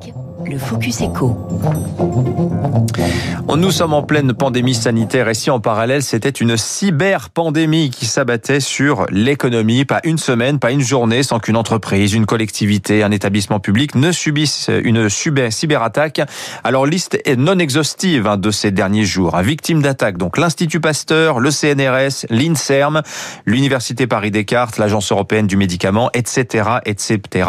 天。Le Focus Echo. Nous sommes en pleine pandémie sanitaire et si en parallèle c'était une cyber-pandémie qui s'abattait sur l'économie, pas une semaine, pas une journée sans qu'une entreprise, une collectivité, un établissement public ne subisse une cyberattaque. Alors liste est non exhaustive hein, de ces derniers jours. Victime d'attaque, donc l'Institut Pasteur, le CNRS, l'INSERM, l'Université Paris-Descartes, l'Agence européenne du médicament, etc., etc.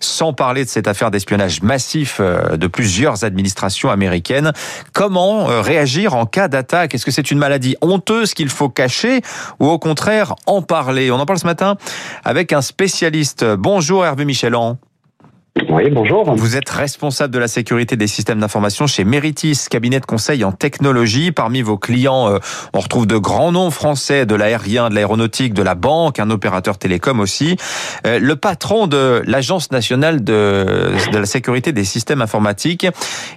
Sans parler de cette affaire d'espionnage massif euh, de plusieurs administrations américaines. Comment euh, réagir en cas d'attaque? Est-ce que c'est une maladie honteuse qu'il faut cacher ou au contraire en parler? On en parle ce matin avec un spécialiste. Bonjour Hervé Michelan. Oui, bonjour. Vous êtes responsable de la sécurité des systèmes d'information chez Meritis, cabinet de conseil en technologie. Parmi vos clients, euh, on retrouve de grands noms français, de l'aérien, de l'aéronautique, de la banque, un opérateur télécom aussi. Euh, le patron de l'Agence nationale de, la sécurité des systèmes informatiques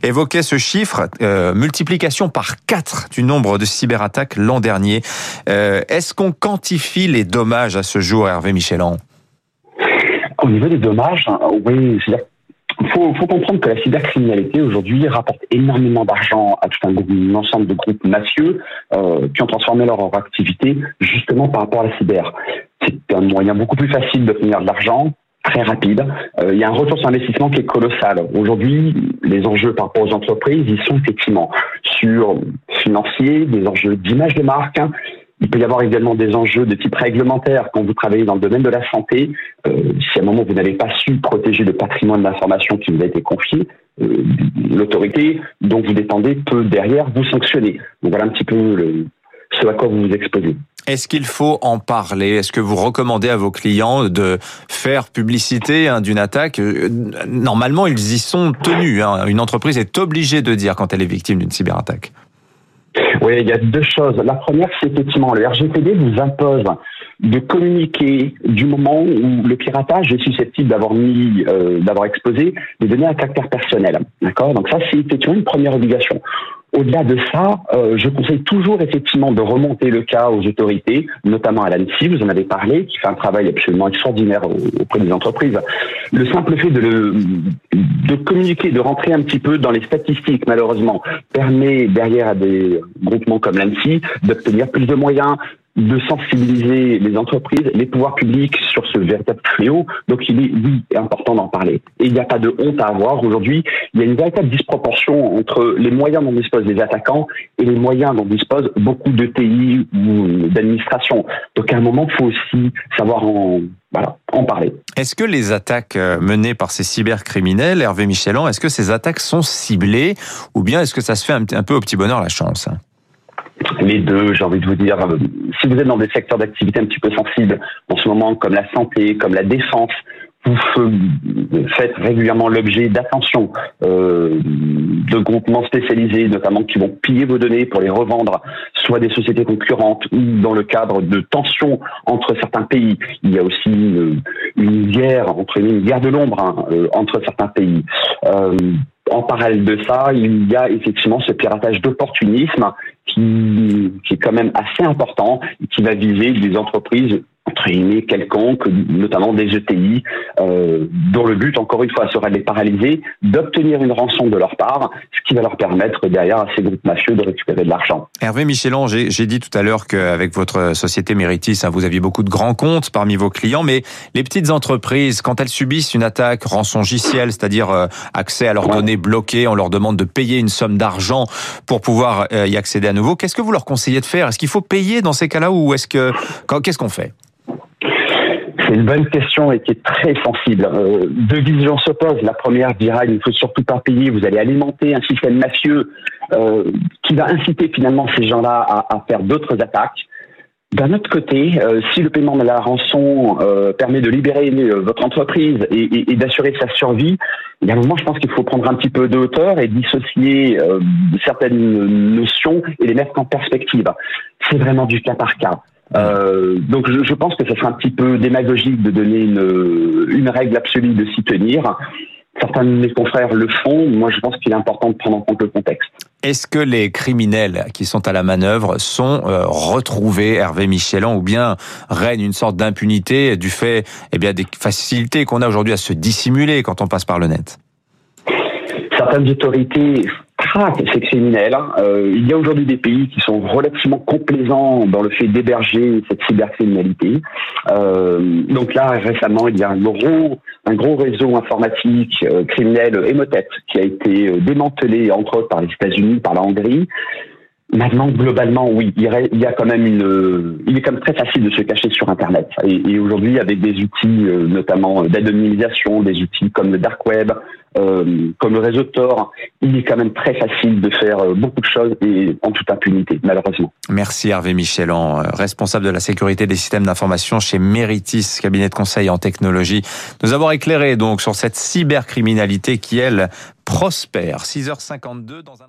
évoquait ce chiffre, euh, multiplication par 4 du nombre de cyberattaques l'an dernier. Est-ce qu'on quantifie les dommages à ce jour, Hervé Michelan au niveau des dommages, hein, oui, il faut, comprendre que la cybercriminalité aujourd'hui rapporte énormément d'argent à tout un, ensemble de groupes mafieux euh, qui ont transformé leur activité justement par rapport à la cyber. C'est un moyen beaucoup plus facile d'obtenir de l'argent, très rapide. Euh, il y a un retour sur investissement qui est colossal. Aujourd'hui, les enjeux par rapport aux entreprises, ils sont effectivement sur financiers, des enjeux d'image de marque, hein, il peut y avoir également des enjeux de type réglementaire quand vous travaillez dans le domaine de la santé. Euh, si à un moment vous n'avez pas su protéger le patrimoine d'information qui vous a été confié, euh, l'autorité dont vous dépendez peut derrière vous sanctionner. Donc voilà un petit peu ce à quoi vous vous exposez. Est-ce qu'il faut en parler? Est-ce que vous recommandez à vos clients de faire publicité hein, d'une attaque? Euh, Normalement, ils y sont tenus. Hein. Une entreprise est obligée de dire quand elle est victime d'une cyberattaque. Oui, il y a deux choses. La première, c'est effectivement le RGPD vous impose de communiquer du moment où le piratage est susceptible d'avoir mis, euh, d'avoir exposé des données à caractère personnel. D'accord? Donc ça, c'est effectivement une première obligation. Au-delà de ça, euh, je conseille toujours effectivement de remonter le cas aux autorités, notamment à l'ANSI, vous en avez parlé, qui fait un travail absolument extraordinaire auprès des entreprises. Le simple fait de, communiquer, de rentrer un petit peu dans les statistiques, malheureusement, permet derrière à des groupements comme l'ANSI d'obtenir plus de moyens, de sensibiliser les entreprises, les pouvoirs publics sur ce véritable fléau. Donc il est, oui, important d'en parler. Et il n'y a pas de honte à avoir. Aujourd'hui, il y a une véritable disproportion entre les moyens dont disposent les attaquants et les moyens dont disposent beaucoup de TI ou d'administration. Donc à un moment, il faut aussi savoir en, voilà, en parler. Est-ce que les attaques euh, menées par ces cybercriminels, Hervé Michelan, est-ce que ces attaques sont ciblées ou bien est-ce que ça se fait un, peu au petit bonheur la chance? Les deux, j'ai envie de vous dire. Si vous êtes dans des secteurs d'activité un petit peu sensibles en ce moment, comme la santé, comme la défense, vous faites régulièrement l'objet d'attention euh, de groupements spécialisés, notamment qui vont piller vos données pour les revendre, soit des sociétés concurrentes ou dans le cadre de tensions entre certains pays. Il y a aussi une, guerre, entre une guerre de l'ombre hein, euh, entre certains pays. Euh, en parallèle de ça, il y a effectivement ce piratage d'opportunisme qui, est quand même assez important et qui va viser des entreprises entre guillemets quelconques, notamment des ETI, euh, dont le but, encore une fois, serait de les paralyser, d'obtenir une rançon de leur part, ce qui va leur permettre derrière à ces groupes mafieux de récupérer de l'argent. Hervé Michelon, j'ai dit tout à l'heure qu'avec votre société Méritis, hein, vous aviez beaucoup de grands comptes parmi vos clients, mais les petites entreprises, quand elles subissent une attaque rançongicielle, c'est-à-dire euh, accès à leurs données bloquées, on leur demande de payer une somme d'argent pour pouvoir euh, y accéder à nouveau, qu'est-ce que vous leur conseillez de faire? Est-ce qu'il faut payer dans ces cas-là ou est-ce que qu'est-ce qu'on fait? C'est une bonne question et qui est très sensible. Euh, deux visions s'opposent. La première dira il ne faut surtout pas payer, vous allez alimenter un système mafieux euh, qui va inciter finalement ces gens-là à, faire d'autres attaques. D'un autre côté, euh, si le paiement de la rançon euh, permet de libérer votre entreprise et, et d'assurer sa survie, il y a un moment, je pense qu'il faut prendre un petit peu de hauteur et dissocier certaines notions et les mettre en perspective. C'est vraiment du cas par cas. Euh, donc je, je, pense que ce serait un petit peu démagogique de donner une, une règle absolue de s'y tenir. Certains de mes confrères le font. Moi, je pense qu'il est important de prendre en compte le contexte. Est-ce que les criminels qui sont à la manœuvre sont euh, retrouvés, Hervé Michelan, ou bien règne une sorte d'impunité du fait eh bien, des facilités qu'on a aujourd'hui à se dissimuler quand on passe par le net? Certaines autorités traquent ces criminels. Euh, il y a aujourd'hui des pays qui sont relativement complaisants dans le fait d'héberger cette cybercriminalité. Euh, donc là, récemment, il y a un gros, un gros réseau informatique euh, criminel Emotet qui a été euh, démantelé, entre autres, par les États-Unis, par la Hongrie. Maintenant, globalement, oui, il y a quand même une. Il est même très facile de se cacher sur Internet. Et, aujourd'hui, avec des outils, euh, notamment d'anonymisation, des outils comme le dark web, euh, comme le réseau Tor, il est quand même très facile de faire euh, beaucoup de choses et en toute impunité, malheureusement. Merci Hervé Michelan, responsable de la sécurité des systèmes d'information chez Meritis, cabinet de conseil en technologie, nous avoir éclairé donc sur cette cybercriminalité qui elle prospère. 6h52 dans un